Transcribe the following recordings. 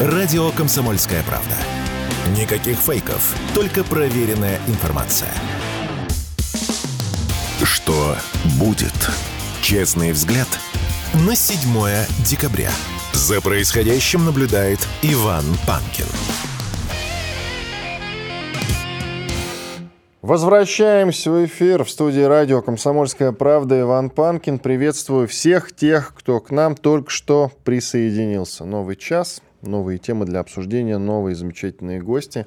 Радио «Комсомольская правда». Никаких фейков, только проверенная информация. Что будет? Честный взгляд на 7 декабря. За происходящим наблюдает Иван Панкин. Возвращаемся в эфир в студии радио «Комсомольская правда». Иван Панкин. Приветствую всех тех, кто к нам только что присоединился. Новый час, новые темы для обсуждения, новые замечательные гости.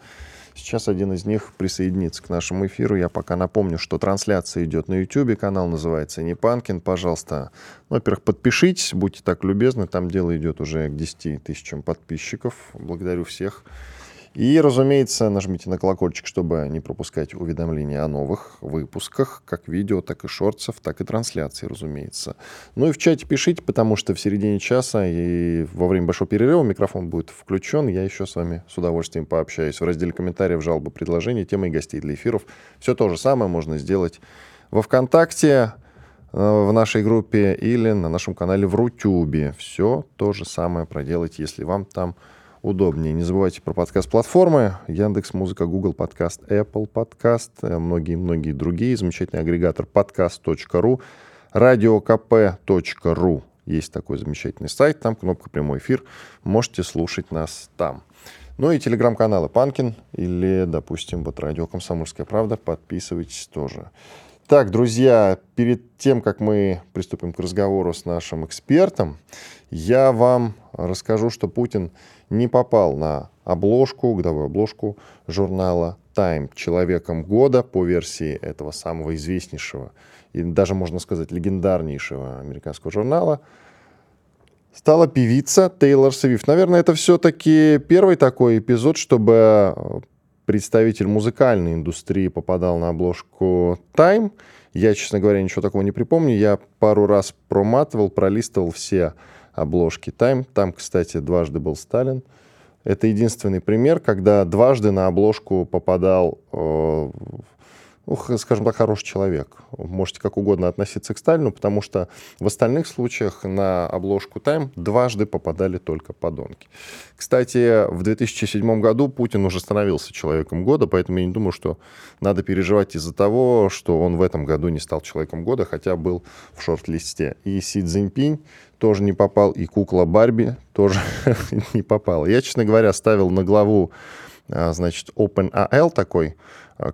Сейчас один из них присоединится к нашему эфиру. Я пока напомню, что трансляция идет на YouTube. Канал называется «Не Панкин». Пожалуйста, ну, во-первых, подпишитесь, будьте так любезны. Там дело идет уже к 10 тысячам подписчиков. Благодарю всех. И, разумеется, нажмите на колокольчик, чтобы не пропускать уведомления о новых выпусках, как видео, так и шортсов, так и трансляции, разумеется. Ну и в чате пишите, потому что в середине часа и во время большого перерыва микрофон будет включен. Я еще с вами с удовольствием пообщаюсь. В разделе комментариев, жалобы, предложения, темы и гостей для эфиров. Все то же самое можно сделать во ВКонтакте, э, в нашей группе или на нашем канале в Рутюбе. Все то же самое проделать, если вам там удобнее. Не забывайте про подкаст-платформы. Яндекс Музыка, Google Подкаст, Apple Подкаст, э, многие-многие другие. Замечательный агрегатор podcast.ru, radiokp.ru. Есть такой замечательный сайт, там кнопка «Прямой эфир». Можете слушать нас там. Ну и телеграм-каналы Панкин или, допустим, вот радио «Комсомольская правда». Подписывайтесь тоже. Так, друзья, перед тем, как мы приступим к разговору с нашим экспертом, я вам расскажу, что Путин не попал на обложку, годовую обложку журнала Time человеком года по версии этого самого известнейшего и даже, можно сказать, легендарнейшего американского журнала, стала певица Тейлор Свифт. Наверное, это все-таки первый такой эпизод, чтобы представитель музыкальной индустрии попадал на обложку Time. Я, честно говоря, ничего такого не припомню. Я пару раз проматывал, пролистывал все обложки Time. Там, кстати, дважды был Сталин. Это единственный пример, когда дважды на обложку попадал э, ну, скажем так, хороший человек. Можете как угодно относиться к Сталину, потому что в остальных случаях на обложку Time дважды попадали только подонки. Кстати, в 2007 году Путин уже становился человеком года, поэтому я не думаю, что надо переживать из-за того, что он в этом году не стал человеком года, хотя был в шорт-листе. И Си Цзиньпинь тоже не попал, и кукла Барби тоже не попала. Я, честно говоря, ставил на главу а, значит, OpenAL такой,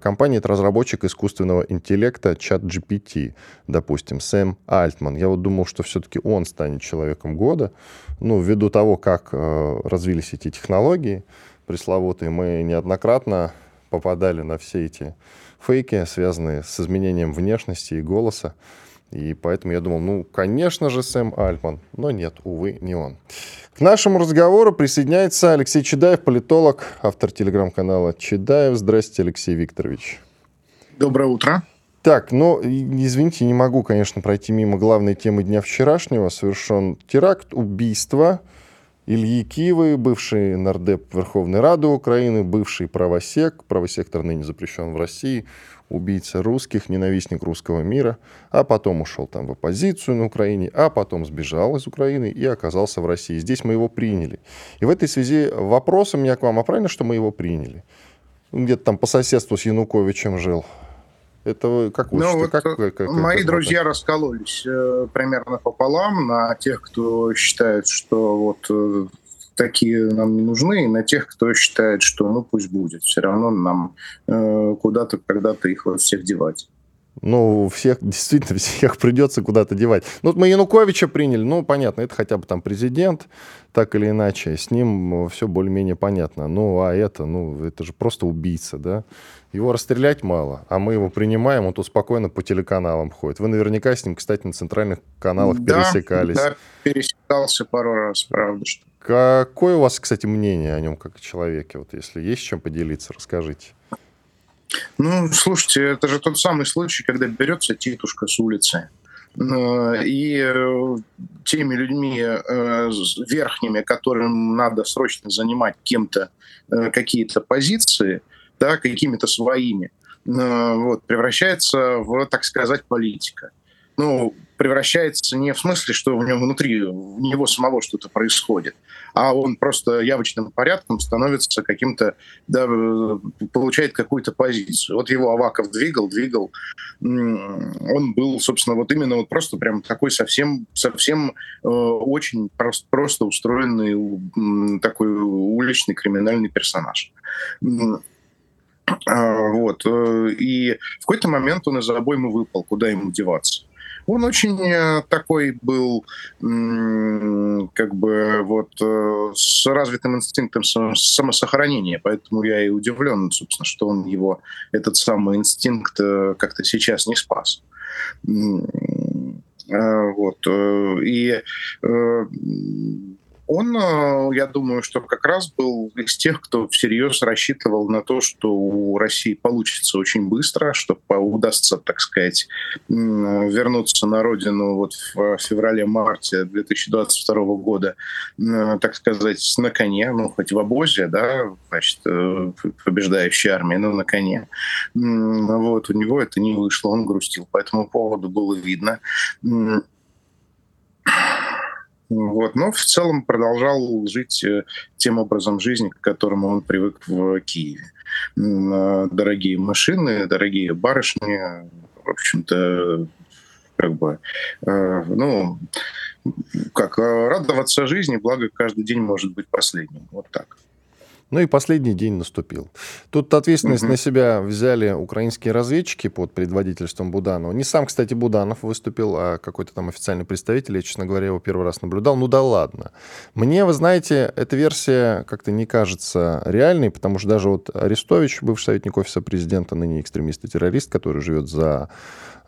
компания — это разработчик искусственного интеллекта ChatGPT, допустим, Сэм Альтман. Я вот думал, что все-таки он станет человеком года. Ну, ввиду того, как э, развились эти технологии пресловутые, мы неоднократно попадали на все эти фейки, связанные с изменением внешности и голоса. И поэтому я думал, ну, конечно же, Сэм Альтман. Но нет, увы, не он. К нашему разговору присоединяется Алексей Чедаев, политолог, автор телеграм-канала Чедаев. Здравствуйте, Алексей Викторович. Доброе утро. Так, ну, извините, не могу, конечно, пройти мимо главной темы дня вчерашнего. Совершен теракт, убийство Ильи Киевы, бывший нардеп Верховной Рады Украины, бывший правосек. Правосектор ныне запрещен в России убийца русских, ненавистник русского мира, а потом ушел там в оппозицию на Украине, а потом сбежал из Украины и оказался в России. Здесь мы его приняли. И в этой связи вопрос у меня к вам, а правильно, что мы его приняли? Где-то там по соседству с Януковичем жил. Это как вы ну, вот как, как, как, Мои как друзья раскололись э, примерно пополам на тех, кто считает, что вот э, такие нам не нужны, и на тех, кто считает, что ну пусть будет, все равно нам э, куда-то когда-то их вот всех девать. Ну, всех, действительно, всех придется куда-то девать. Ну, вот мы Януковича приняли, ну, понятно, это хотя бы там президент, так или иначе, с ним все более-менее понятно. Ну, а это, ну, это же просто убийца, да? Его расстрелять мало, а мы его принимаем, он тут спокойно по телеканалам ходит. Вы наверняка с ним, кстати, на центральных каналах да, пересекались. Да, пересекался пару раз, правда. Что... Какое у вас, кстати, мнение о нем как о человеке? Вот если есть чем поделиться, расскажите. Ну, слушайте, это же тот самый случай, когда берется титушка с улицы, э, и э, теми людьми э, верхними, которым надо срочно занимать кем-то какие-то позиции, да, какими-то своими, вот, превращается в, так сказать, политика. Ну, превращается не в смысле, что в нем внутри, у него самого что-то происходит, а он просто явочным порядком становится каким-то, да, получает какую-то позицию. Вот его Аваков двигал, двигал, он был, собственно, вот именно вот просто прям такой совсем, совсем э, очень просто, просто устроенный такой уличный криминальный персонаж. А, вот. Э, и в какой-то момент он из обоймы выпал, куда ему деваться. Он очень э, такой был, как бы, вот, э, с развитым инстинктом самосохранения, поэтому я и удивлен, собственно, что он его, этот самый инстинкт как-то сейчас не спас. Вот. И он, э, я думаю, что как раз был из тех, кто всерьез рассчитывал на то, что у России получится очень быстро, что удастся, так сказать, вернуться на родину вот в феврале-марте 2022 года, так сказать, на коне, ну, хоть в обозе, да, значит, э, побеждающей армии, но на коне. Вот, у него это не вышло, он грустил. По этому поводу было видно. Вот. Но в целом продолжал жить э, тем образом жизни, к которому он привык в Киеве. Э, дорогие машины, дорогие барышни, в общем-то, как бы, э, ну, как радоваться жизни, благо каждый день может быть последним. Вот так. Ну и последний день наступил. Тут ответственность угу. на себя взяли украинские разведчики под предводительством Буданова. Не сам, кстати, Буданов выступил, а какой-то там официальный представитель. Я, честно говоря, его первый раз наблюдал. Ну да ладно. Мне, вы знаете, эта версия как-то не кажется реальной, потому что даже вот Арестович, бывший советник офиса президента, ныне экстремист и террорист, который живет за,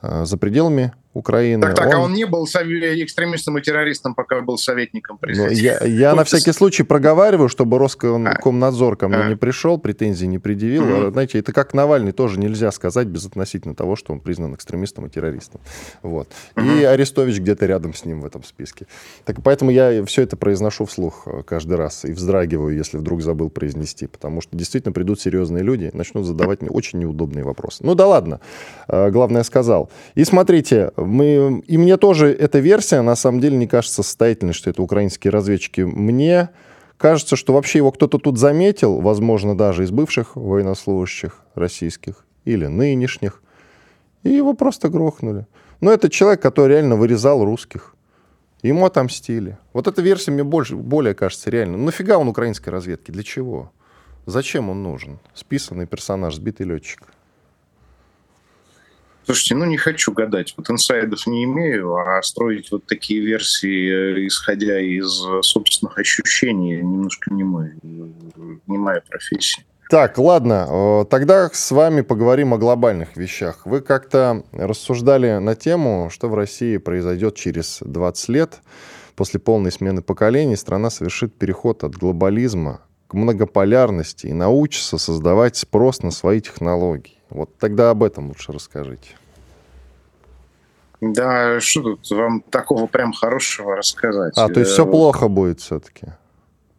за пределами Украины. Так, так, он... а он не был экстремистом и террористом, пока был советником ну, президента. Я, я на всякий случай проговариваю, чтобы Роскомнадзор ко мне а. не пришел, претензий не предъявил. Угу. Знаете, это как Навальный тоже нельзя сказать безотносительно того, что он признан экстремистом и террористом. Вот. Угу. И Арестович где-то рядом с ним в этом списке. Так поэтому я все это произношу вслух э, каждый раз и вздрагиваю, если вдруг забыл произнести, потому что действительно придут серьезные люди, начнут задавать мне очень неудобные вопросы. Ну да ладно, э, главное сказал. И смотрите, мы, и мне тоже эта версия, на самом деле, не кажется состоятельной, что это украинские разведчики. Мне кажется, что вообще его кто-то тут заметил, возможно, даже из бывших военнослужащих российских или нынешних, и его просто грохнули. Но это человек, который реально вырезал русских. Ему отомстили. Вот эта версия мне больше, более кажется реально. Ну, нафига он украинской разведки? Для чего? Зачем он нужен? Списанный персонаж, сбитый летчик. Слушайте, ну не хочу гадать, вот инсайдов не имею, а строить вот такие версии, э, исходя из собственных ощущений, немножко не мой, не моя профессия. Так, ладно, тогда с вами поговорим о глобальных вещах. Вы как-то рассуждали на тему, что в России произойдет через 20 лет. После полной смены поколений страна совершит переход от глобализма к многополярности и научится создавать спрос на свои технологии. Вот тогда об этом лучше расскажите. Да, что тут вам такого прям хорошего рассказать? А, то есть все плохо будет все-таки?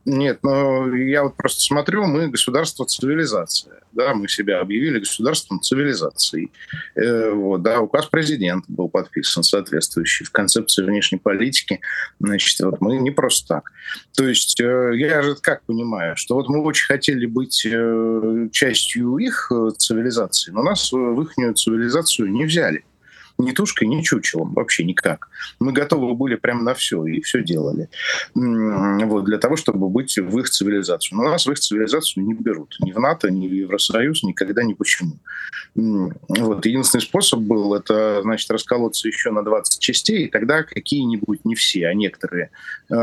Нет, но я вот просто смотрю, мы государство цивилизация. Да, мы себя объявили государством цивилизации. Э, вот, да, указ президента был подписан соответствующий в концепции внешней политики. Значит, вот мы не просто так. То есть э, я же как понимаю, что вот мы очень хотели быть э, частью их э, цивилизации, но нас в их цивилизацию не взяли ни тушкой, ни чучелом, вообще никак. Мы готовы были прямо на все и все делали. Вот, для того, чтобы быть в их цивилизацию. Но нас в их цивилизацию не берут. Ни в НАТО, ни в Евросоюз, никогда, ни почему. Вот, единственный способ был, это, значит, расколоться еще на 20 частей, и тогда какие-нибудь, не все, а некоторые, э,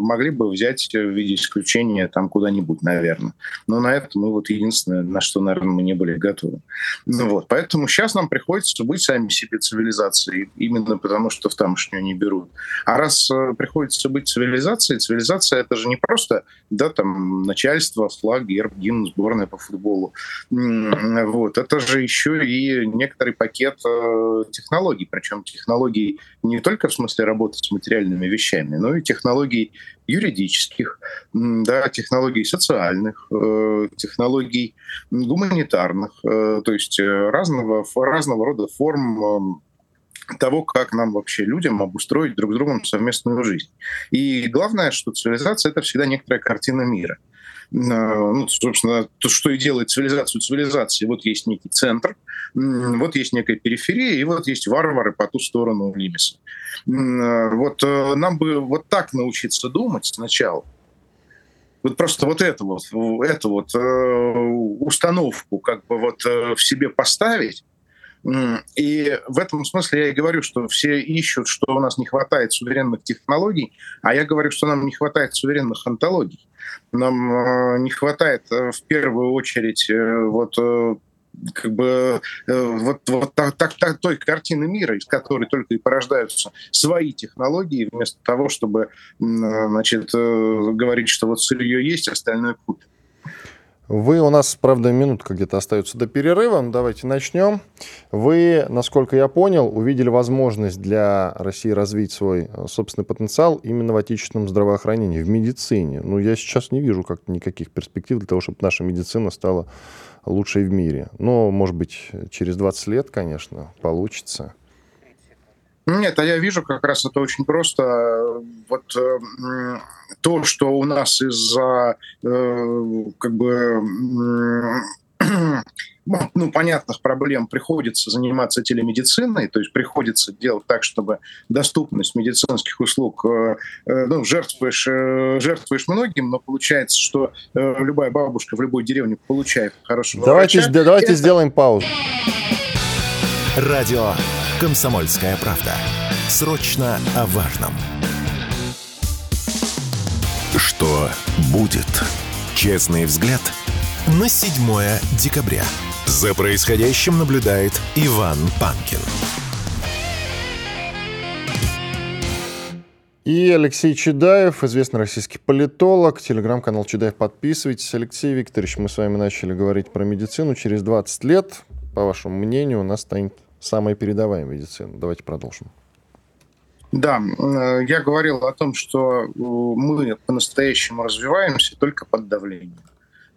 могли бы взять в виде исключения там куда-нибудь, наверное. Но на это мы вот единственное, на что, наверное, мы не были готовы. Ну, вот, поэтому сейчас нам приходится быть сами себе цивилизацией, именно потому что в тамошнюю не берут. А раз э, приходится быть цивилизацией, цивилизация это же не просто да, там, начальство, флаг, герб, гимн, сборная по футболу. Вот. Это же еще и некоторый пакет э, технологий, причем технологий не только в смысле работы с материальными вещами, но и технологий юридических, да, технологий социальных, э, технологий гуманитарных, то есть разного, разного рода форм того, как нам вообще людям обустроить друг с другом совместную жизнь. И главное, что цивилизация — это всегда некоторая картина мира. Ну, собственно, то, что и делает цивилизацию цивилизацией. Вот есть некий центр, вот есть некая периферия, и вот есть варвары по ту сторону лимиса. Вот э, нам бы вот так научиться думать сначала, вот просто вот эту вот, эту вот э, установку как бы вот э, в себе поставить, и в этом смысле я и говорю, что все ищут, что у нас не хватает суверенных технологий, а я говорю, что нам не хватает суверенных антологий. Нам э, не хватает э, в первую очередь э, вот как бы вот, вот так, так, так, той картины мира, из которой только и порождаются свои технологии, вместо того, чтобы значит, говорить, что вот сырье есть, остальное купим. Вы у нас, правда, минутка где-то остается до перерыва. Давайте начнем. Вы, насколько я понял, увидели возможность для России развить свой э, собственный потенциал именно в отечественном здравоохранении, в медицине. Ну, я сейчас не вижу как никаких перспектив для того, чтобы наша медицина стала лучшей в мире. Но, может быть, через 20 лет, конечно, получится. Нет, а я вижу как раз это очень просто. Вот э, то, что у нас из-за э, как бы ну, понятных проблем приходится заниматься телемедициной, то есть приходится делать так, чтобы доступность медицинских услуг, э, э ну, жертвуешь, э, жертвуешь многим, но получается, что э, любая бабушка в любой деревне получает хорошего давайте, врача. Давайте Это... сделаем паузу. Радио «Комсомольская правда». Срочно о важном. Что будет? Честный взгляд на 7 декабря. За происходящим наблюдает Иван Панкин. И Алексей Чедаев, известный российский политолог, телеграм-канал Чедаев, подписывайтесь. Алексей Викторович, мы с вами начали говорить про медицину. Через 20 лет, по вашему мнению, у нас станет самая передовая медицина. Давайте продолжим. Да, э, я говорил о том, что э, мы по-настоящему развиваемся только под давлением.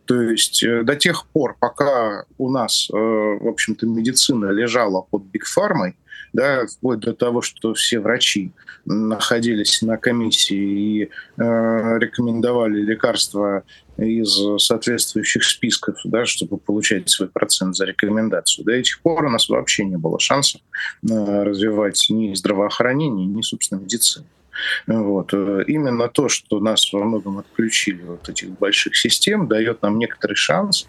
То есть э, до тех пор, пока у нас, в общем-то, медицина лежала под бигфармой, да, вплоть до того, что все врачи находились на комиссии и э, рекомендовали лекарства из соответствующих списков, да, чтобы получать свой процент за рекомендацию. До этих пор у нас вообще не было шансов э, развивать ни здравоохранение, ни, собственно, медицину. Вот. Именно то, что нас во многом отключили от этих больших систем, дает нам некоторый шанс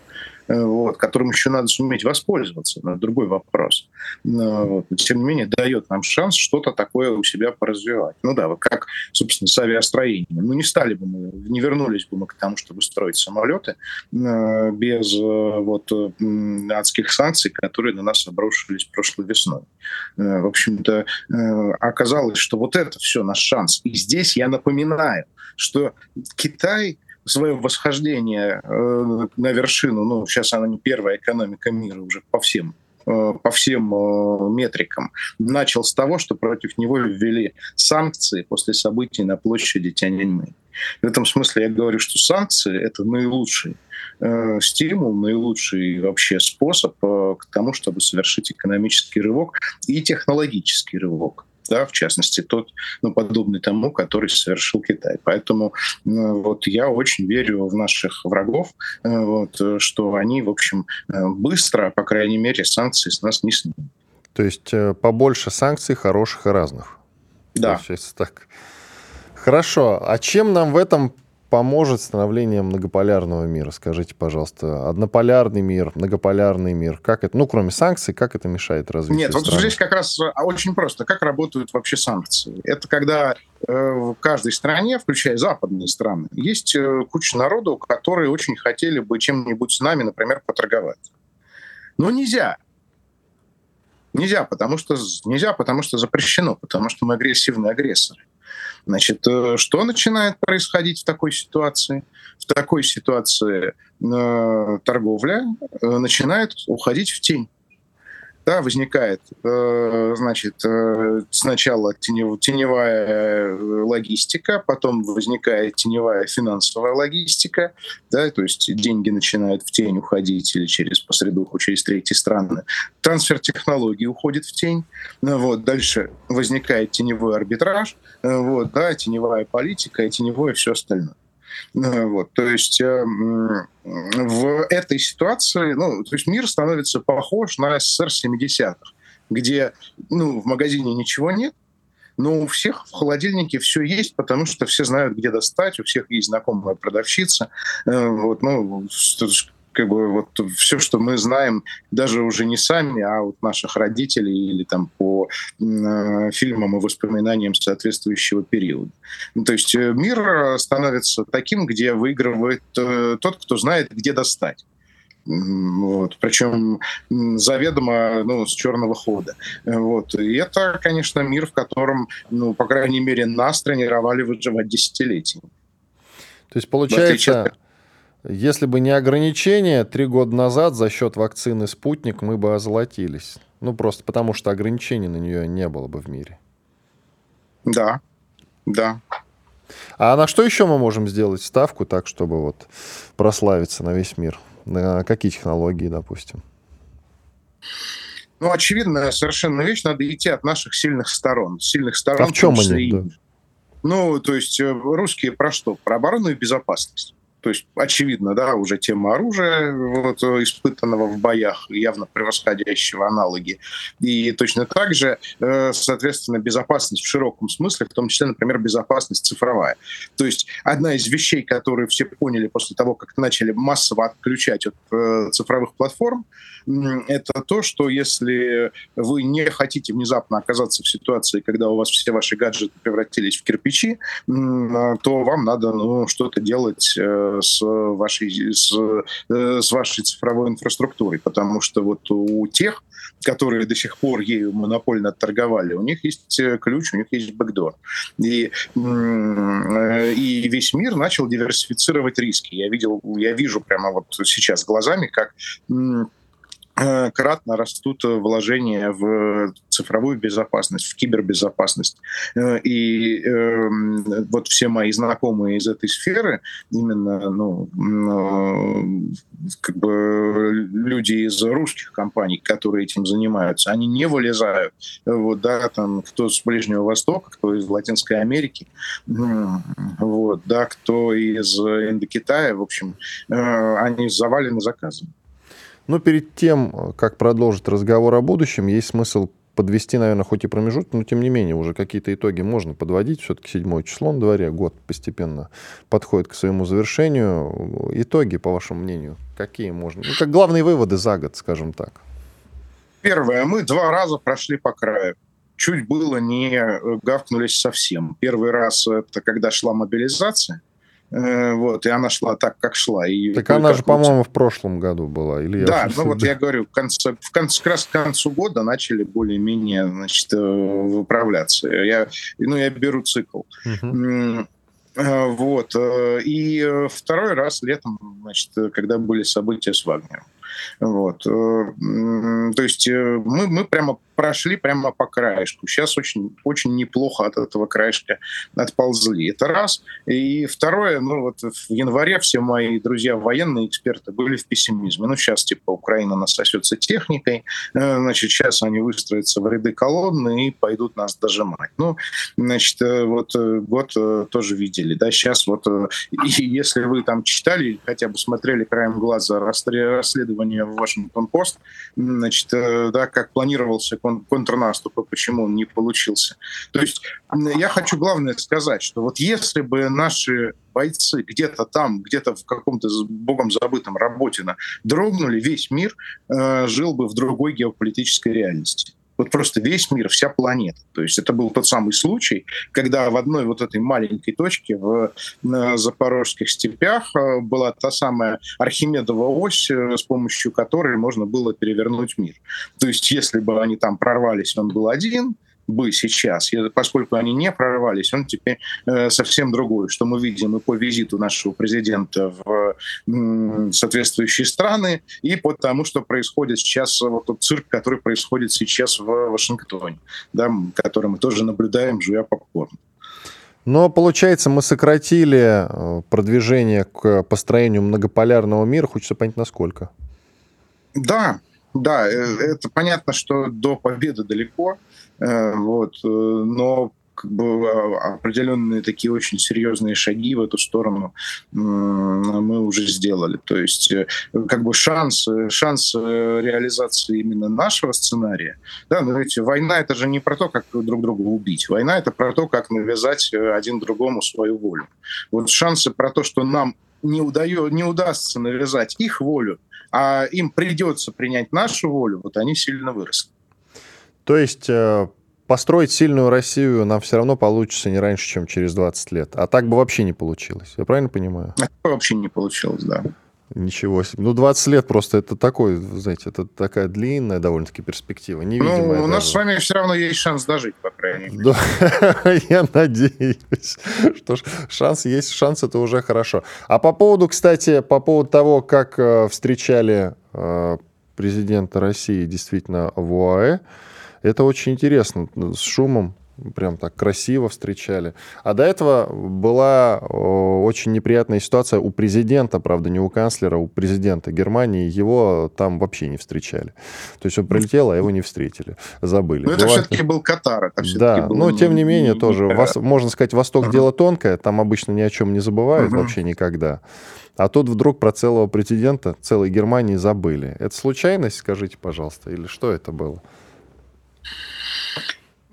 вот, которым еще надо суметь воспользоваться, на другой вопрос. Но, вот, тем не менее, дает нам шанс что-то такое у себя поразвивать. Ну да, вот как, собственно, с авиастроением. Ну не стали бы мы, не вернулись бы мы к тому, чтобы строить самолеты э, без э, вот адских санкций, которые на нас обрушились прошлой весной. В общем-то, оказалось, что вот это все наш шанс. И здесь я напоминаю, что Китай свое восхождение э, на вершину, ну, сейчас она не первая экономика мира уже по всем э, по всем э, метрикам, начал с того, что против него ввели санкции после событий на площади Тяньаньмэнь. В этом смысле я говорю, что санкции — это наилучший стимул, наилучший вообще способ к тому, чтобы совершить экономический рывок и технологический рывок да, в частности, тот, ну, подобный тому, который совершил Китай. Поэтому ну, вот я очень верю в наших врагов, э, вот, что они, в общем, э, быстро, по крайней мере, санкции с нас не снимут. То есть э, побольше санкций хороших и разных. Да. Получается так. Хорошо. А чем нам в этом поможет становление многополярного мира? Скажите, пожалуйста, однополярный мир, многополярный мир, как это, ну, кроме санкций, как это мешает развитию Нет, страны? вот здесь как раз а, очень просто. Как работают вообще санкции? Это когда э, в каждой стране, включая западные страны, есть э, куча народу, которые очень хотели бы чем-нибудь с нами, например, поторговать. Но нельзя. Нельзя, потому что нельзя, потому что запрещено, потому что мы агрессивные агрессоры. Значит, э, что начинает происходить в такой ситуации? В такой ситуации э, торговля э, начинает уходить в тень. Да, возникает, э, значит, э, сначала теневая э, логистика, потом возникает теневая финансовая логистика, да, то есть деньги начинают в тень уходить или через посредуху, через третьи страны. Трансфер технологий уходит в тень, ну вот, дальше возникает теневой арбитраж, вот, да, теневая политика и теневое все остальное. Вот, то есть э, в этой ситуации, ну, то есть мир становится похож на СССР 70-х, где, ну, в магазине ничего нет, но у всех в холодильнике все есть, потому что все знают, где достать, у всех есть знакомая продавщица. Э, вот, ну, как бы вот все, что мы знаем, даже уже не сами, а вот наших родителей или там по э, фильмам и воспоминаниям соответствующего периода. Ну, то есть э, мир становится таким, где выигрывает э, тот, кто знает, где достать. Вот. Причем заведомо ну, с черного хода. Вот. И это, конечно, мир, в котором, ну, по крайней мере, нас тренировали выживать десятилетиями. То есть, получается, если бы не ограничения, три года назад за счет вакцины «Спутник» мы бы озолотились. Ну, просто потому что ограничений на нее не было бы в мире. Да, да. А на что еще мы можем сделать ставку так, чтобы вот прославиться на весь мир? На какие технологии, допустим? Ну, очевидно, совершенно вещь, надо идти от наших сильных сторон. Сильных сторон. А в чем они? Да. Ну, то есть э, русские про что? Про оборону и безопасность. То есть, очевидно, да, уже тема оружия, вот, испытанного в боях, явно превосходящего аналоги. И точно так же, э, соответственно, безопасность в широком смысле, в том числе, например, безопасность цифровая. То есть одна из вещей, которые все поняли после того, как начали массово отключать от э, цифровых платформ, это то, что если вы не хотите внезапно оказаться в ситуации, когда у вас все ваши гаджеты превратились в кирпичи, то вам надо ну, что-то делать э, с вашей, с, э, с вашей цифровой инфраструктурой, потому что вот у тех, которые до сих пор ею монопольно торговали, у них есть э, ключ, у них есть бэкдор. И, э, и весь мир начал диверсифицировать риски. Я видел, я вижу прямо вот сейчас глазами, как кратно растут вложения в цифровую безопасность, в кибербезопасность. Э, и э, вот все мои знакомые из этой сферы, именно ну, как бы люди из русских компаний, которые этим занимаются, они не вылезают. Вот, да, там, кто с Ближнего Востока, кто из Латинской Америки, вот, да, кто из Индокитая, в общем, они завалены заказами. Но перед тем, как продолжить разговор о будущем, есть смысл подвести, наверное, хоть и промежуток, но тем не менее уже какие-то итоги можно подводить. Все-таки седьмое число на дворе, год постепенно подходит к своему завершению. Итоги, по вашему мнению, какие можно? Ну, как главные выводы за год, скажем так. Первое. Мы два раза прошли по краю. Чуть было не гавкнулись совсем. Первый раз это когда шла мобилизация, Э, вот, и она шла так, как шла. И так она же, по-моему, в прошлом году была. Или да, ну вот я говорю, в конце, в конце, как раз к концу года начали более-менее значит, э, выправляться. Я, ну, я беру цикл. Угу. Вот. И второй раз летом, значит, когда были события с Вагнером. Вот. То есть мы, мы прямо прошли прямо по краешку. Сейчас очень, очень неплохо от этого краешка отползли. Это раз. И второе, ну вот в январе все мои друзья военные эксперты были в пессимизме. Ну сейчас типа Украина насосется техникой, э, значит сейчас они выстроятся в ряды колонны и пойдут нас дожимать. Ну, значит, э, вот э, год тоже видели, да, сейчас вот, если вы там читали хотя бы смотрели краем глаза расследование в Вашингтон-Пост, значит, да, как планировался кон- контрнаступа, почему он не получился. То есть я хочу главное сказать, что вот если бы наши бойцы где-то там, где-то в каком-то богом забытом Работино дрогнули, весь мир э, жил бы в другой геополитической реальности. Вот просто весь мир, вся планета. То есть это был тот самый случай, когда в одной вот этой маленькой точке в запорожских степях э, была та самая Архимедова ось, э, с помощью которой можно было перевернуть мир. То есть если бы они там прорвались, он был один, бы сейчас, поскольку они не прорвались, он теперь э, совсем другой, что мы видим и по визиту нашего президента в соответствующие страны, и по тому, что происходит сейчас, вот тот цирк, который происходит сейчас в Вашингтоне, да, который мы тоже наблюдаем, жуя попкорн. Но получается, мы сократили э, продвижение к построению многополярного мира, хочется понять, насколько. Да, да, э, это понятно, что до победы далеко, э, вот, э, но как бы а, определенные такие очень серьезные шаги в эту сторону мы уже сделали. То есть как бы шанс, шанс реализации именно нашего сценария, да, но ведь война это же не про то, как друг друга убить. Война это про то, как навязать один другому свою волю. Вот шансы про то, что нам не, удаю, не удастся навязать их волю, а им придется принять нашу волю, вот они сильно выросли. То есть э, построить сильную Россию нам все равно получится не раньше, чем через 20 лет. А так бы вообще не получилось. Я правильно понимаю? Так вообще не получилось, да. Ничего себе. Ну, 20 лет просто это такой, знаете, это такая длинная довольно-таки перспектива. Невидимая ну, у нас даже. с вами все равно есть шанс дожить, по крайней мере. Я надеюсь. Что ж, шанс есть, шанс это уже хорошо. А по поводу, кстати, по поводу того, как э, встречали э, президента России действительно в ОАЭ, это очень интересно. С шумом прям так красиво встречали. А до этого была очень неприятная ситуация у президента, правда, не у канцлера, у президента Германии. Его там вообще не встречали. То есть он прилетел, а его не встретили. Забыли. Но это Бывает... все-таки был Катар. Это да, но не, тем не менее не, тоже. Вос, можно сказать, Восток uh-huh. дело тонкое, там обычно ни о чем не забывают uh-huh. вообще никогда. А тут вдруг про целого президента целой Германии забыли. Это случайность, скажите, пожалуйста, или что это было?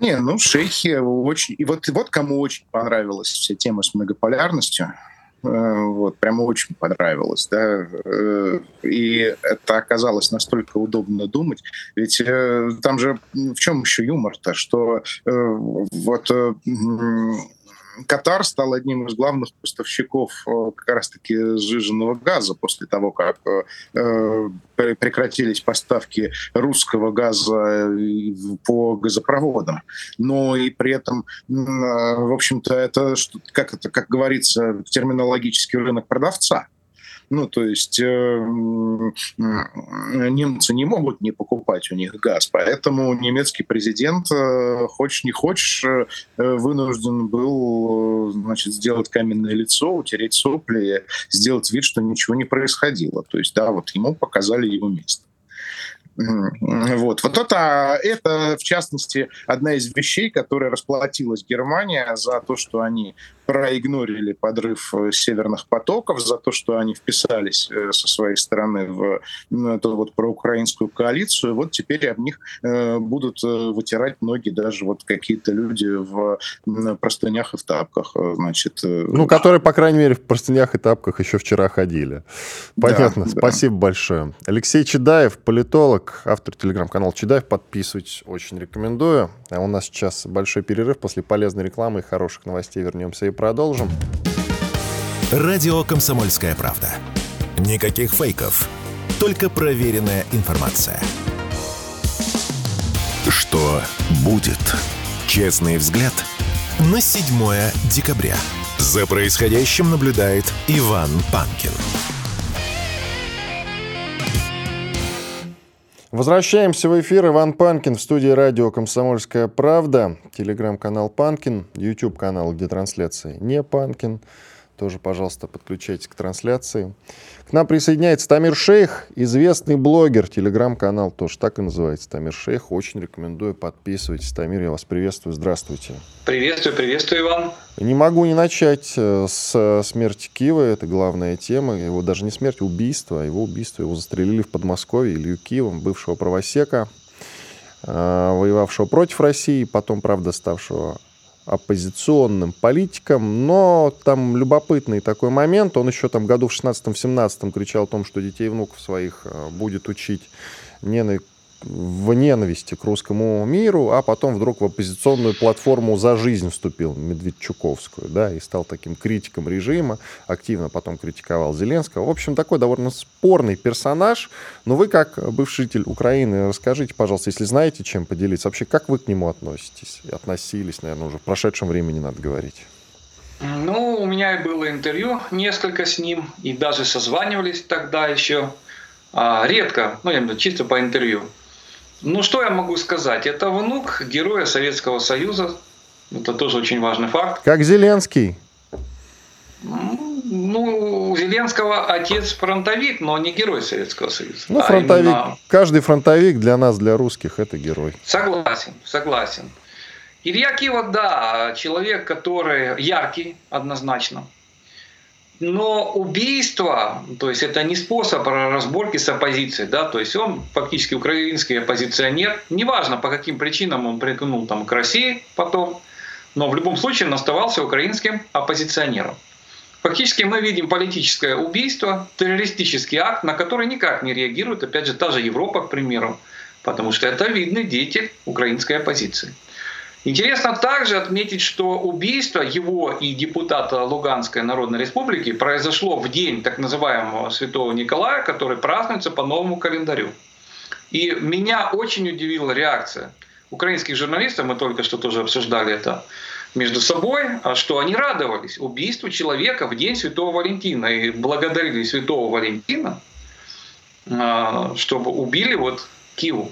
Не, ну, шейхи очень... И вот, вот кому очень понравилась вся тема с многополярностью. Э, вот, прямо очень понравилось, да, э, и это оказалось настолько удобно думать, ведь э, там же в чем еще юмор-то, что вот Катар стал одним из главных поставщиков э, как раз-таки сжиженного газа после того, как э, прекратились поставки русского газа по газопроводам. Но и при этом, в общем-то, это, как это, как говорится, терминологический рынок продавца. Ну, то есть э, немцы не могут не покупать у них газ, поэтому немецкий президент, э, хочешь не хочешь, э, вынужден был, значит, сделать каменное лицо, утереть сопли, сделать вид, что ничего не происходило. То есть, да, вот ему показали его место. Вот, вот это, это, в частности, одна из вещей, которая расплатилась Германия за то, что они проигнорили подрыв э, северных потоков, за то, что они вписались э, со своей стороны в эту вот проукраинскую коалицию. Вот теперь об них э, будут вытирать ноги даже вот какие-то люди в простынях и в тапках. Значит, ну, которые, по крайней мере, в простынях и тапках еще вчера ходили. Понятно. Да, Спасибо да. большое. Алексей Чедаев, политолог, автор телеграм-канала Чедаев. Подписывайтесь, очень рекомендую. А у нас сейчас большой перерыв. После полезной рекламы и хороших новостей вернемся и продолжим. Радио «Комсомольская правда». Никаких фейков, только проверенная информация. Что будет? Честный взгляд на 7 декабря. За происходящим наблюдает Иван Панкин. Возвращаемся в эфир. Иван Панкин в студии радио «Комсомольская правда». Телеграм-канал Панкин, YouTube-канал, где трансляция не Панкин. Тоже, пожалуйста, подключайтесь к трансляции. К нам присоединяется Тамир Шейх, известный блогер, телеграм-канал тоже так и называется, Тамир Шейх. Очень рекомендую, подписывайтесь. Тамир, я вас приветствую, здравствуйте. Приветствую, приветствую, Иван. Не могу не начать э, с э, смерти Киева, это главная тема. Его даже не смерть, убийство. Его убийство, его застрелили в Подмосковье, Илью Киевом, бывшего правосека, э, воевавшего против России, потом, правда, ставшего оппозиционным политиком, но там любопытный такой момент, он еще там году в 16-17 кричал о том, что детей и внуков своих э, будет учить не на в ненависти к русскому миру, а потом вдруг в оппозиционную платформу «За жизнь» вступил, Медведчуковскую, да, и стал таким критиком режима, активно потом критиковал Зеленского. В общем, такой довольно спорный персонаж. Но вы, как бывший житель Украины, расскажите, пожалуйста, если знаете, чем поделиться, вообще, как вы к нему относитесь? Относились, наверное, уже в прошедшем времени надо говорить. Ну, у меня было интервью несколько с ним, и даже созванивались тогда еще. А, редко, ну, я имею в виду, чисто по интервью. Ну, что я могу сказать? Это внук героя Советского Союза. Это тоже очень важный факт. Как Зеленский. Ну, у Зеленского отец фронтовик, но не герой Советского Союза. Ну, а фронтовик. А именно... Каждый фронтовик для нас, для русских, это герой. Согласен, согласен. Илья Кива, да, человек, который яркий, однозначно. Но убийство, то есть это не способ разборки с оппозицией, да, то есть он фактически украинский оппозиционер, неважно по каким причинам он примкнул там к России потом, но в любом случае он оставался украинским оппозиционером. Фактически мы видим политическое убийство, террористический акт, на который никак не реагирует, опять же, та же Европа, к примеру, потому что это видный деятель украинской оппозиции. Интересно также отметить, что убийство его и депутата Луганской Народной Республики произошло в день так называемого Святого Николая, который празднуется по новому календарю. И меня очень удивила реакция украинских журналистов, мы только что тоже обсуждали это между собой, а что они радовались убийству человека в день Святого Валентина и благодарили Святого Валентина, а, чтобы убили вот Киеву.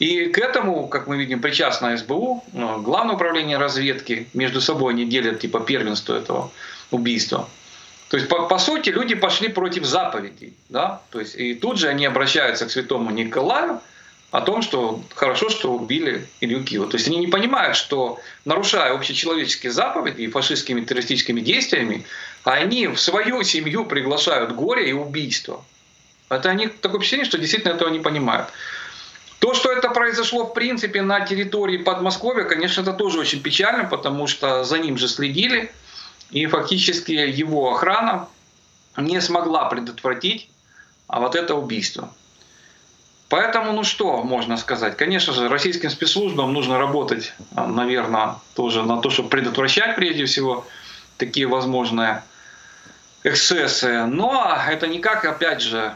И к этому, как мы видим, причастно СБУ, ну, Главное управление разведки, между собой не делят типа первенство этого убийства. То есть, по, по сути, люди пошли против заповедей. Да? То есть, и тут же они обращаются к святому Николаю о том, что хорошо, что убили Илью Киева. То есть они не понимают, что нарушая общечеловеческие заповеди и фашистскими террористическими действиями, они в свою семью приглашают горе и убийство. Это они такое впечатление, что действительно этого не понимают. То, что это произошло в принципе на территории Подмосковья, конечно, это тоже очень печально, потому что за ним же следили, и фактически его охрана не смогла предотвратить а вот это убийство. Поэтому, ну что можно сказать? Конечно же, российским спецслужбам нужно работать, наверное, тоже на то, чтобы предотвращать прежде всего такие возможные эксцессы. Но это никак, опять же,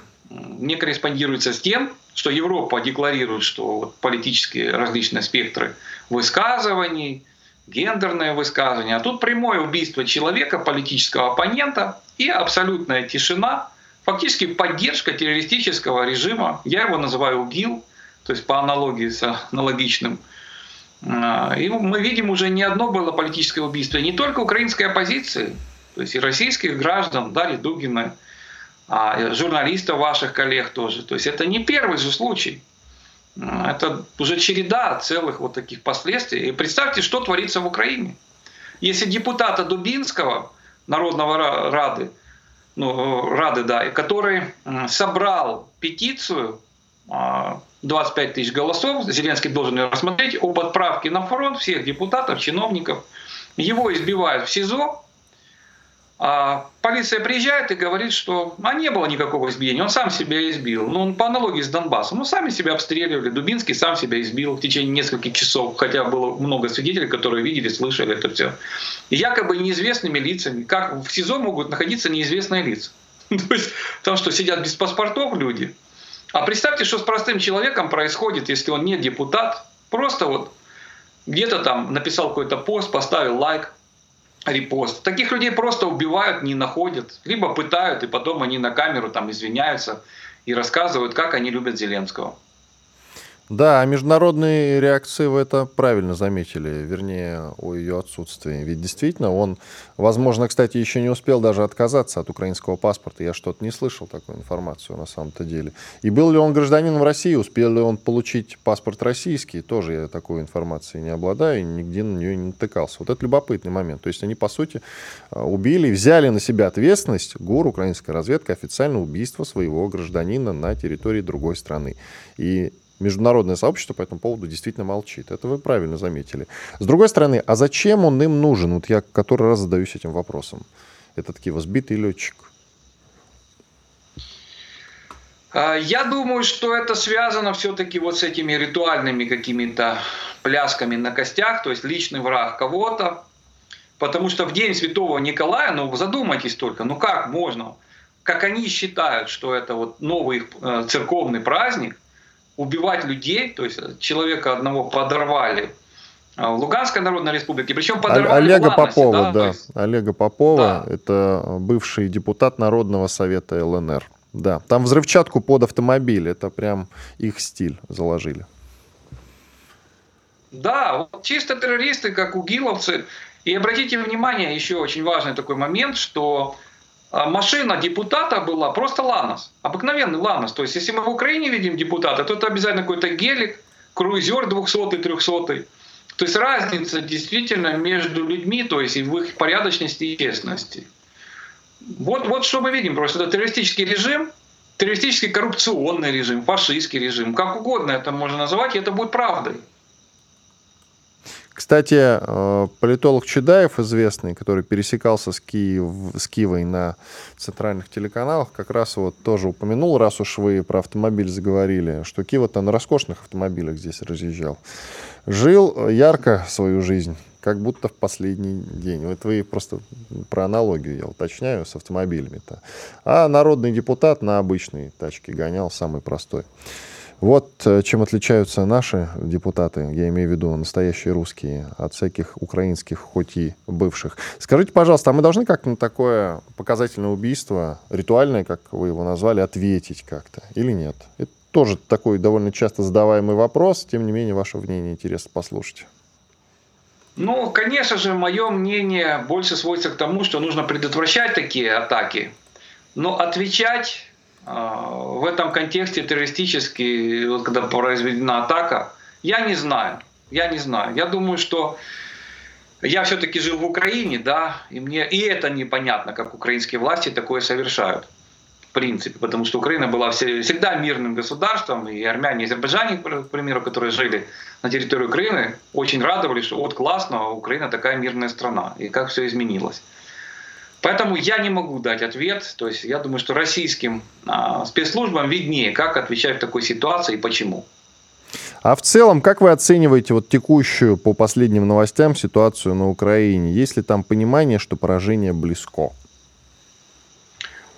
не корреспондируется с тем, что Европа декларирует, что вот политические различные спектры высказываний, гендерное высказывание, а тут прямое убийство человека, политического оппонента и абсолютная тишина, фактически поддержка террористического режима. Я его называю УГИЛ, то есть по аналогии с аналогичным. А, и мы видим уже не одно было политическое убийство, не только украинской оппозиции, то есть и российских граждан, Дарьи Дугиной, а журналистов ваших коллег тоже. То есть это не первый же случай. Это уже череда целых вот таких последствий. И представьте, что творится в Украине. Если депутата Дубинского, Народного Рады, ну, Рады, да, который собрал петицию, 25 а, тысяч голосов, Зеленский должен ее рассмотреть, об отправке на фронт всех депутатов, чиновников. Его избивают в СИЗО, а полиция приезжает и говорит, что а не было никакого избиения, он сам себя избил. Ну, он по аналогии с Донбассом. Ну, сами себя обстреливали. Дубинский сам себя избил в течение нескольких часов, хотя было много свидетелей, которые видели, слышали это все. Якобы неизвестными лицами. Как в СИЗО могут находиться неизвестные лица? То есть там что, сидят без паспортов люди? А представьте, что с простым человеком происходит, если он не депутат, просто вот где-то там написал какой-то пост, поставил лайк, репост. Таких людей просто убивают, не находят, либо пытают, и потом они на камеру там извиняются и рассказывают, как они любят Зеленского. Да, а международные реакции вы это правильно заметили, вернее, о ее отсутствии. Ведь действительно он, возможно, кстати, еще не успел даже отказаться от украинского паспорта. Я что-то не слышал такую информацию на самом-то деле. И был ли он гражданином России, успел ли он получить паспорт российский, тоже я такой информацией не обладаю, и нигде на нее не натыкался. Вот это любопытный момент. То есть они, по сути, убили, взяли на себя ответственность, ГУР, украинская разведка, официально убийство своего гражданина на территории другой страны. И международное сообщество по этому поводу действительно молчит. Это вы правильно заметили. С другой стороны, а зачем он им нужен? Вот я который раз задаюсь этим вопросом. Этот Киева сбитый летчик. А, я думаю, что это связано все-таки вот с этими ритуальными какими-то плясками на костях, то есть личный враг кого-то. Потому что в день Святого Николая, ну задумайтесь только, ну как можно, как они считают, что это вот новый э, церковный праздник, убивать людей, то есть человека одного подорвали а, в Луганской Народной Республике, причем подорвали Олега Попова, да, да. Есть... Олега Попова, да. это бывший депутат Народного совета ЛНР. Да, там взрывчатку под автомобиль, это прям их стиль заложили. Да, вот чисто террористы, как угиловцы. И обратите внимание, еще очень важный такой момент, что машина депутата была просто Ланос, обыкновенный Ланос. То есть, если мы в Украине видим депутата, то это обязательно какой-то гелик, круизер 200-300. То есть разница действительно между людьми, то есть и в их порядочности и честности. Вот, вот что мы видим, просто это террористический режим, террористический коррупционный режим, фашистский режим, как угодно это можно называть, и это будет правдой. Кстати, э, политолог Чедаев, известный, который пересекался с, Киев, с Киевой на центральных телеканалах, как раз вот тоже упомянул, раз уж вы про автомобиль заговорили, что Киев-то на роскошных автомобилях здесь разъезжал. Жил ярко свою жизнь, как будто в последний день. Вот вы просто про аналогию я уточняю с автомобилями-то. А народный депутат на обычной тачке гонял, самый простой. Вот э, чем отличаются наши депутаты, я имею в виду настоящие русские, от всяких украинских, хоть и бывших. Скажите, пожалуйста, а мы должны как-то на такое показательное убийство, ритуальное, как вы его назвали, ответить как-то или нет? Это тоже такой довольно часто задаваемый вопрос, тем не менее, ваше мнение интересно послушать. Ну, конечно же, мое мнение больше сводится к тому, что нужно предотвращать такие атаки. Но отвечать в этом контексте террористически, вот когда произведена атака, я не знаю. Я не знаю. Я думаю, что я все-таки жил в Украине, да, и мне и это непонятно, как украинские власти такое совершают принципе, потому что Украина была всегда мирным государством, и армяне и азербайджане, к примеру, которые жили на территории Украины, очень радовались, что вот классно, Украина такая мирная страна, и как все изменилось. Поэтому я не могу дать ответ. То есть я думаю, что российским а, спецслужбам виднее, как отвечать в такой ситуации и почему. А в целом, как вы оцениваете вот текущую по последним новостям ситуацию на Украине? Есть ли там понимание, что поражение близко?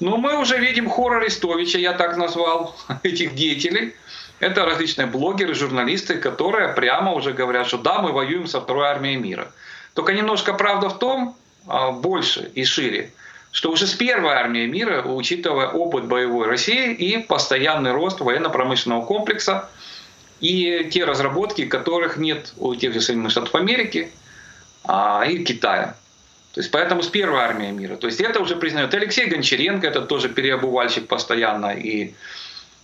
Но мы уже видим хор Арестовича, я так назвал этих деятелей. Это различные блогеры, журналисты, которые прямо уже говорят, что да, мы воюем со второй армией мира. Только немножко правда в том, больше и шире, что уже с первой армией мира, учитывая опыт боевой России и постоянный рост военно-промышленного комплекса, и те разработки, которых нет у тех же Соединенных Штатов Америки а, и Китая. То есть поэтому с первой армией мира. То есть это уже признает Алексей Гончаренко, это тоже переобувальщик постоянно, и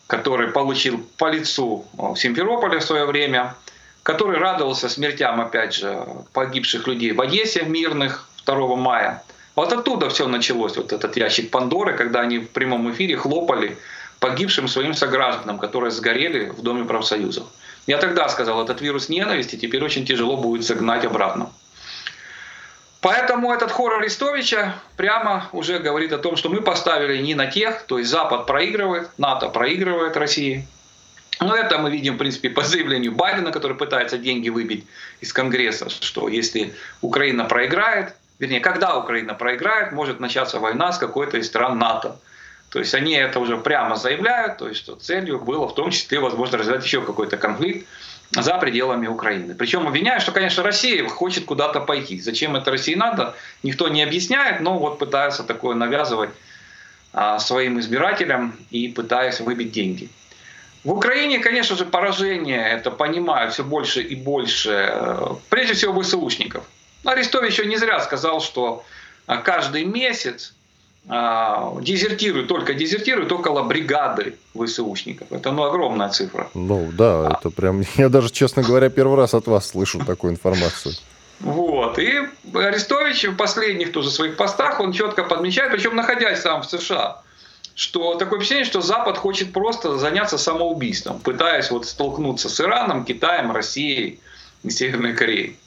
который получил по лицу в Симферополе в свое время, который радовался смертям, опять же, погибших людей в Одессе мирных 2 мая. Вот оттуда все началось, вот этот ящик Пандоры, когда они в прямом эфире хлопали погибшим своим согражданам, которые сгорели в Доме профсоюзов. Я тогда сказал, этот вирус ненависти теперь очень тяжело будет загнать обратно. Поэтому этот хор Арестовича прямо уже говорит о том, что мы поставили не на тех, то есть Запад проигрывает, НАТО проигрывает России. Но это мы видим, в принципе, по заявлению Байдена, который пытается деньги выбить из Конгресса, что если Украина проиграет, вернее, когда Украина проиграет, может начаться война с какой-то из стран НАТО. То есть они это уже прямо заявляют, то есть что целью было в том числе, возможно, развивать еще какой-то конфликт за пределами Украины. Причем обвиняют, что, конечно, Россия хочет куда-то пойти. Зачем это России надо, никто не объясняет, но вот пытаются такое навязывать а, своим избирателям и пытаясь выбить деньги. В Украине, конечно же, поражение это понимают все больше и больше, э, прежде всего ВСУшников. Арестович еще не зря сказал, что а, каждый месяц а, дезертируют, только дезертируют около бригады ВСУшников. Это ну, огромная цифра. Ну да, а. это прям, я даже, честно говоря, первый раз от вас слышу такую информацию. Вот. И Арестович в последних тоже своих постах, он четко подмечает, причем находясь сам в США, что такое впечатление, что Запад хочет просто заняться самоубийством, пытаясь вот столкнуться с Ираном, Китаем, Россией и Северной Кореей.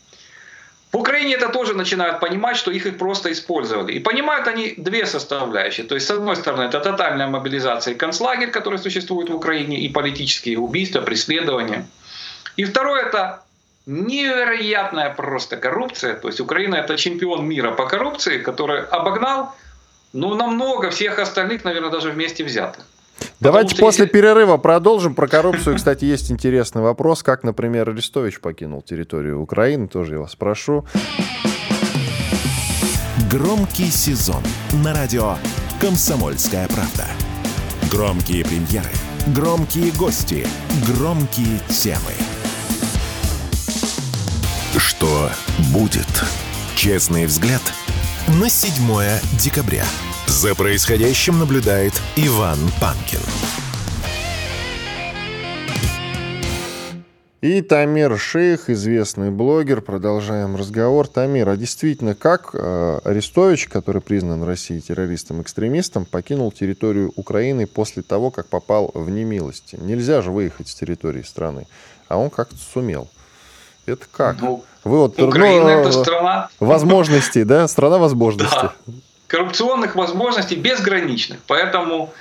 В Украине это тоже начинают понимать, что их просто использовали. И понимают они две составляющие. То есть, с одной стороны, это тотальная мобилизация и концлагерь, который существует в Украине, и политические убийства, преследования. И второе – это невероятная просто коррупция. То есть Украина – это чемпион мира по коррупции, который обогнал ну, намного всех остальных, наверное, даже вместе взятых. Давайте после если... перерыва продолжим. Про коррупцию, кстати, есть интересный вопрос. Как, например, Арестович покинул территорию Украины, тоже я вас спрошу. Громкий сезон на радио «Комсомольская правда». Громкие премьеры, громкие гости, громкие темы. Что будет? Честный взгляд на 7 декабря. За происходящим наблюдает Иван Панкин. И Тамир Шейх, известный блогер. Продолжаем разговор. Тамир, а действительно, как э, Арестович, который признан в России террористом-экстремистом, покинул территорию Украины после того, как попал в немилости? Нельзя же выехать с территории страны. А он как-то сумел. Это как? Ну, Вы вот, Украина ну, это страна... Возможностей, да? Страна возможностей. Да коррупционных возможностей безграничных. Поэтому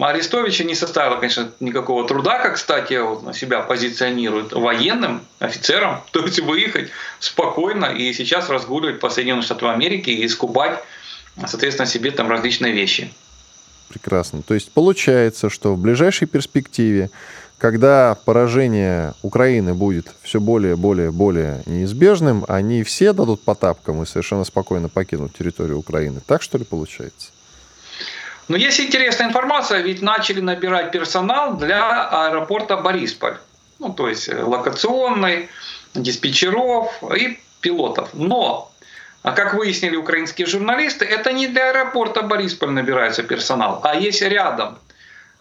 Арестовича не составило, конечно, никакого труда, как, кстати, вот себя позиционирует военным офицером, то есть выехать спокойно и сейчас разгуливать по Соединенным Штатам Америки и скупать, соответственно, себе там различные вещи. Прекрасно. То есть получается, что в ближайшей перспективе когда поражение Украины будет все более, более, более неизбежным, они все дадут по тапкам и совершенно спокойно покинут территорию Украины. Так что ли получается? Но ну, есть интересная информация, ведь начали набирать персонал для аэропорта Борисполь. Ну, то есть э, локационный, диспетчеров и пилотов. Но, а как выяснили украинские журналисты, это не для аэропорта Борисполь набирается персонал, а есть рядом –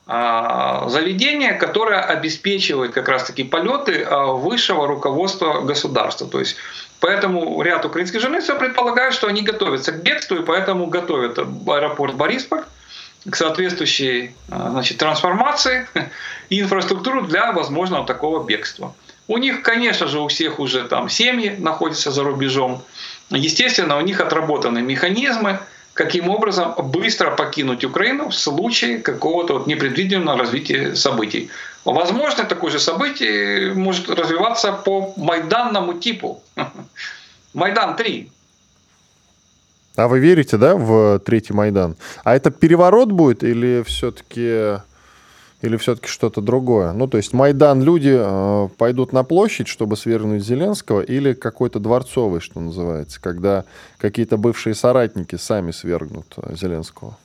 заведение, которое обеспечивает как раз-таки полеты а, высшего руководства государства. То есть Поэтому ряд украинских журналистов предполагают, что они готовятся к бегству, и поэтому готовят аэропорт Борисполь к соответствующей а, значит, трансформации и инфраструктуру для возможного такого бегства. У них, конечно же, у всех уже там семьи находятся за рубежом. Естественно, у них отработаны механизмы, каким образом быстро покинуть Украину в случае какого-то вот непредвиденного развития событий. Возможно, такое же событие может развиваться по майданному типу. Майдан 3. А вы верите, да, в третий Майдан? А это переворот будет или все-таки или все-таки что-то другое? Ну, то есть Майдан люди э, пойдут на площадь, чтобы свергнуть Зеленского, или какой-то дворцовый, что называется, когда какие-то бывшие соратники сами свергнут э, Зеленского?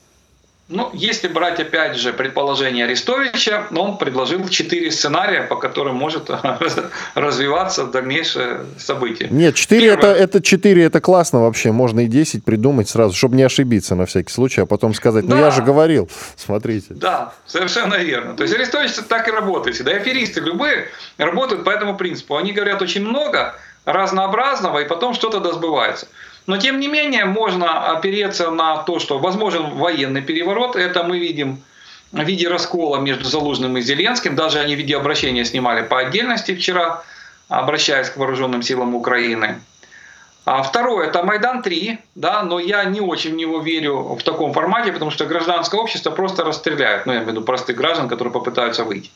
Ну, если брать, опять же, предположение Арестовича, он предложил четыре сценария, по которым может развиваться дальнейшее событие. Нет, четыре это, это четыре, это классно вообще, можно и десять придумать сразу, чтобы не ошибиться на всякий случай, а потом сказать, ну да. я же говорил, смотрите. Да, совершенно верно. То есть Арестович так и работает. Да, аферисты любые работают по этому принципу. Они говорят очень много разнообразного, и потом что-то досбывается. Но тем не менее можно опереться на то, что возможен военный переворот. Это мы видим в виде раскола между Залужным и Зеленским. Даже они в виде обращения снимали по отдельности вчера, обращаясь к вооруженным силам Украины. А второе, это Майдан-3, да, но я не очень в него верю в таком формате, потому что гражданское общество просто расстреляют, ну, я имею в виду простых граждан, которые попытаются выйти.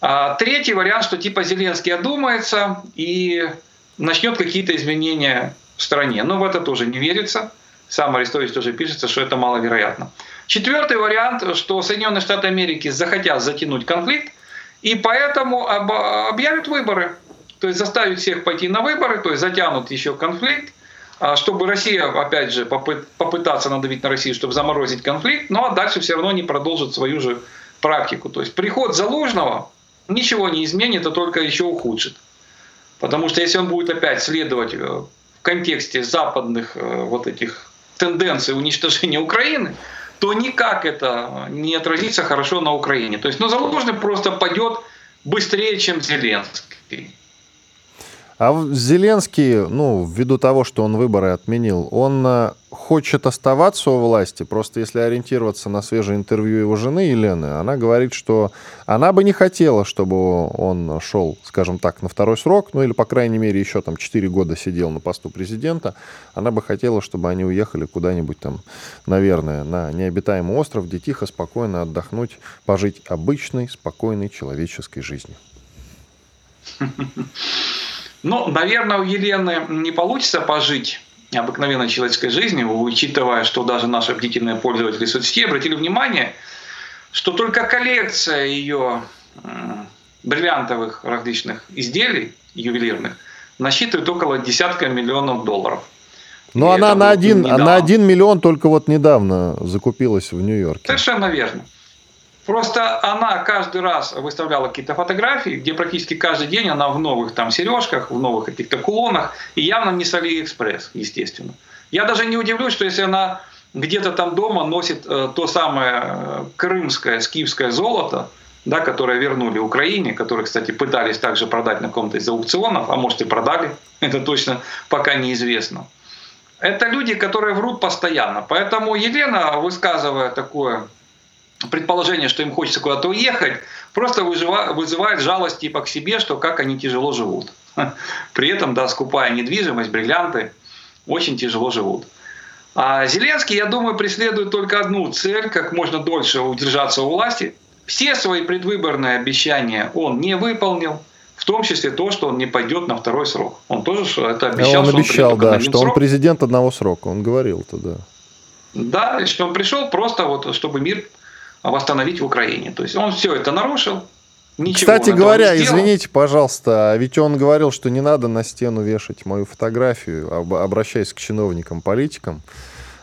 А третий вариант, что типа Зеленский одумается и начнет какие-то изменения в стране. Но в это тоже не верится. Сам Арестович тоже пишется, что это маловероятно. Четвертый вариант, что Соединенные Штаты Америки захотят затянуть конфликт, и поэтому объявят выборы. То есть заставят всех пойти на выборы, то есть затянут еще конфликт, а чтобы Россия, опять же, попытаться надавить на Россию, чтобы заморозить конфликт, но дальше все равно не продолжит свою же практику. То есть приход Залужного ничего не изменит, а только еще ухудшит. Потому что если он будет опять следовать э, в контексте западных э, вот этих тенденций уничтожения Украины, то никак это не отразится хорошо на Украине. То есть, ну, Залужный просто пойдет быстрее, чем Зеленский. А Зеленский, ну, ввиду того, что он выборы отменил, он э, хочет оставаться у власти. Просто если ориентироваться на свежее интервью его жены Елены, она говорит, что она бы не хотела, чтобы он шел, скажем так, на второй срок, ну или, по крайней мере, еще там 4 года сидел на посту президента. Она бы хотела, чтобы они уехали куда-нибудь там, наверное, на необитаемый остров, где тихо, спокойно отдохнуть, пожить обычной, спокойной человеческой жизнью. Ну, наверное, у Елены не получится пожить обыкновенной человеческой жизнью, учитывая, что даже наши бдительные пользователи соцсетей обратили внимание, что только коллекция ее бриллиантовых различных изделий ювелирных насчитывает около десятка миллионов долларов. Но она на один, на один миллион только вот недавно закупилась в Нью-Йорке. Совершенно верно. Просто она каждый раз выставляла какие-то фотографии, где практически каждый день она в новых там сережках, в новых каких-то кулонах, и явно не с Алиэкспресс, естественно. Я даже не удивлюсь, что если она где-то там дома носит э, то самое э, крымское, скифское золото, да, которое вернули Украине, которое, кстати, пытались также продать на каком-то из аукционов, а может и продали, это точно пока неизвестно. Это люди, которые врут постоянно. Поэтому Елена, высказывая такое предположение, что им хочется куда-то уехать, просто вызывает жалость типа к себе, что как они тяжело живут. При этом, да, скупая недвижимость, бриллианты, очень тяжело живут. А Зеленский, я думаю, преследует только одну цель, как можно дольше удержаться у власти. Все свои предвыборные обещания он не выполнил, в том числе то, что он не пойдет на второй срок. Он тоже это обещал. Он обещал, что он да, что он президент одного срока. Он говорил тогда. Да, что он пришел просто вот, чтобы мир восстановить в Украине. То есть он все это нарушил. Ничего Кстати говоря, извините, пожалуйста, а ведь он говорил, что не надо на стену вешать мою фотографию, обращаясь к чиновникам, политикам.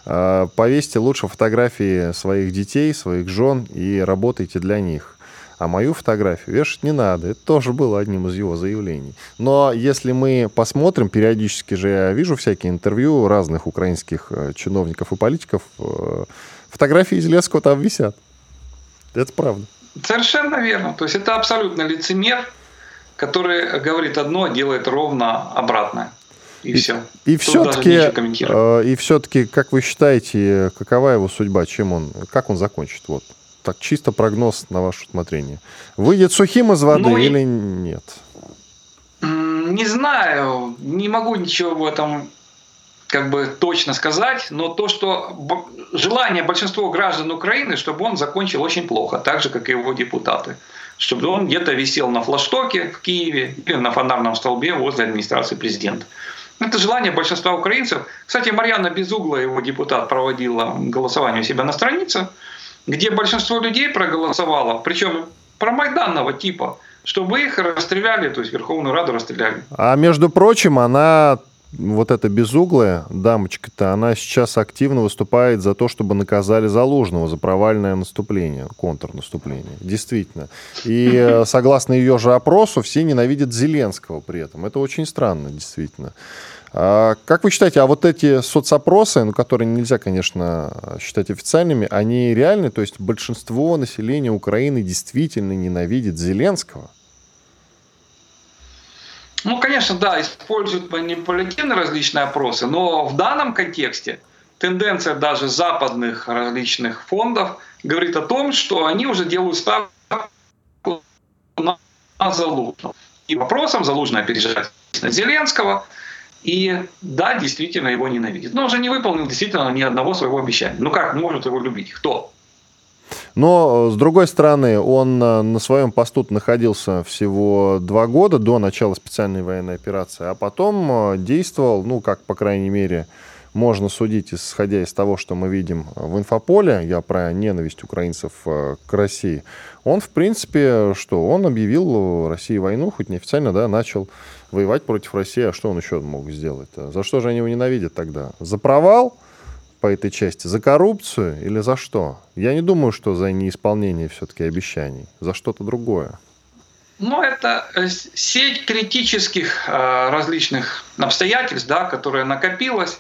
А, повесьте лучше фотографии своих детей, своих жен и работайте для них. А мою фотографию вешать не надо. Это тоже было одним из его заявлений. Но если мы посмотрим, периодически же я вижу всякие интервью разных украинских э, чиновников и политиков, э, фотографии Зеленского там висят. Это правда. Совершенно верно. То есть это абсолютно лицемер, который говорит одно, а делает ровно обратное. И, и все. И все-таки, э, и все-таки, как вы считаете, какова его судьба, чем он, как он закончит? Вот так чисто прогноз на ваше усмотрение. Выйдет сухим из воды ну, или нет? Не знаю, не могу ничего в этом как бы точно сказать, но то, что желание большинства граждан Украины, чтобы он закончил очень плохо, так же, как и его депутаты. Чтобы он где-то висел на флаштоке в Киеве или на фонарном столбе возле администрации президента. Это желание большинства украинцев. Кстати, Марьяна Безугла, его депутат, проводила голосование у себя на странице, где большинство людей проголосовало, причем про майданного типа, чтобы их расстреляли, то есть Верховную Раду расстреляли. А между прочим, она вот эта безуглая дамочка-то, она сейчас активно выступает за то, чтобы наказали Залужного за провальное наступление, контрнаступление. Действительно. И э, согласно ее же опросу, все ненавидят Зеленского при этом. Это очень странно, действительно. А, как вы считаете, а вот эти соцопросы, ну, которые нельзя, конечно, считать официальными, они реальны? То есть большинство населения Украины действительно ненавидит Зеленского? Ну, конечно, да, используют манипулятивные различные опросы, но в данном контексте тенденция даже западных различных фондов говорит о том, что они уже делают ставку на Залужного. И вопросом Залужный опережает Зеленского, и да, действительно его ненавидит. Но уже не выполнил действительно ни одного своего обещания. Ну как может его любить? Кто? Но, с другой стороны, он э, на своем посту находился всего два года до начала специальной военной операции, а потом э, действовал, ну, как, по крайней мере, можно судить, исходя из того, что мы видим в инфополе, я про ненависть украинцев э, к России, он, в принципе, что, он объявил России войну, хоть неофициально, да, начал воевать против России, а что он еще мог сделать? За что же они его ненавидят тогда? За провал? По этой части? За коррупцию или за что? Я не думаю, что за неисполнение все-таки обещаний, за что-то другое. Ну, это э, сеть критических э, различных обстоятельств, да, которая накопилась.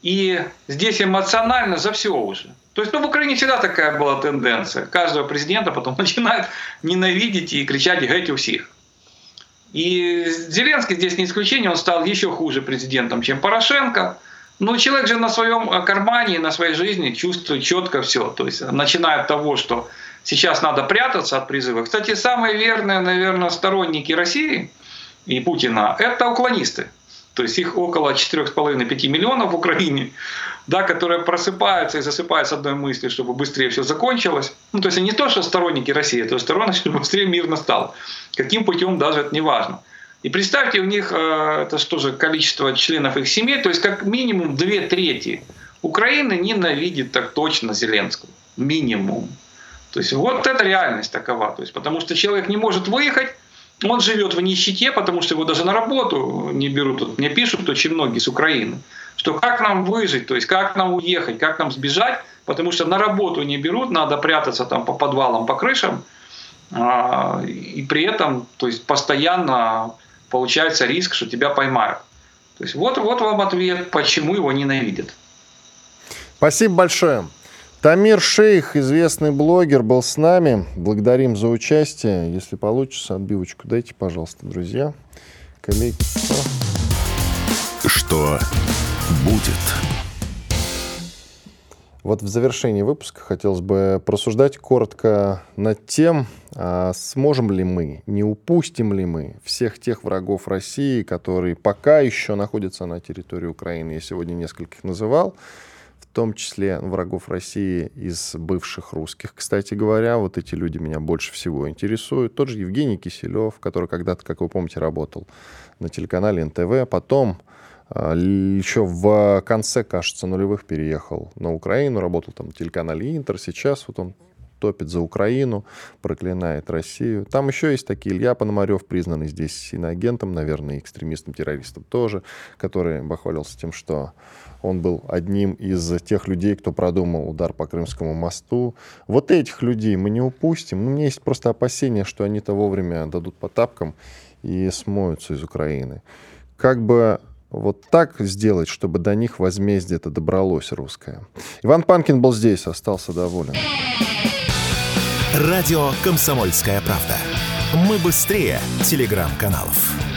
И здесь эмоционально за все уже. То есть, ну, в Украине всегда такая была тенденция. Каждого президента потом начинают ненавидеть и кричать «геть у всех». И Зеленский здесь не исключение, он стал еще хуже президентом, чем Порошенко. Но человек же на своем кармане, на своей жизни чувствует четко все. То есть начиная от того, что сейчас надо прятаться от призыва. Кстати, самые верные, наверное, сторонники России и Путина – это уклонисты. То есть их около 4,5-5 миллионов в Украине, да, которые просыпаются и засыпают с одной мыслью, чтобы быстрее все закончилось. Ну, то есть не то, что сторонники России, то есть сторонники, чтобы быстрее мир настал. Каким путем даже это не важно. И представьте, у них э, это что же количество членов их семей, то есть как минимум две трети Украины ненавидит так точно Зеленского. Минимум. То есть вот это реальность такова. То есть, потому что человек не может выехать, он живет в нищете, потому что его даже на работу не берут. Вот мне пишут очень многие с Украины, что как нам выжить, то есть как нам уехать, как нам сбежать, потому что на работу не берут, надо прятаться там по подвалам, по крышам, а, и при этом то есть постоянно получается риск, что тебя поймают. То есть вот, вот вам ответ, почему его ненавидят. Спасибо большое. Тамир Шейх, известный блогер, был с нами. Благодарим за участие. Если получится, отбивочку дайте, пожалуйста, друзья. Коллеги. Что будет? Вот в завершении выпуска хотелось бы просуждать коротко над тем, а сможем ли мы, не упустим ли мы всех тех врагов России, которые пока еще находятся на территории Украины. Я сегодня нескольких называл в том числе врагов России из бывших русских. Кстати говоря, вот эти люди меня больше всего интересуют. Тот же Евгений Киселев, который когда-то, как вы помните, работал на телеканале НТВ, потом а, еще в конце, кажется, нулевых переехал на Украину, работал там на телеканале Интер. Сейчас вот он топит за Украину, проклинает Россию. Там еще есть такие Илья Пономарев, признанный здесь иноагентом, наверное, экстремистом-террористом тоже, который бахвалился тем, что он был одним из тех людей, кто продумал удар по Крымскому мосту. Вот этих людей мы не упустим. Ну, у меня есть просто опасение, что они-то вовремя дадут по тапкам и смоются из Украины. Как бы вот так сделать, чтобы до них возмездие это добралось русское. Иван Панкин был здесь, остался доволен. Радио «Комсомольская правда». Мы быстрее телеграм-каналов.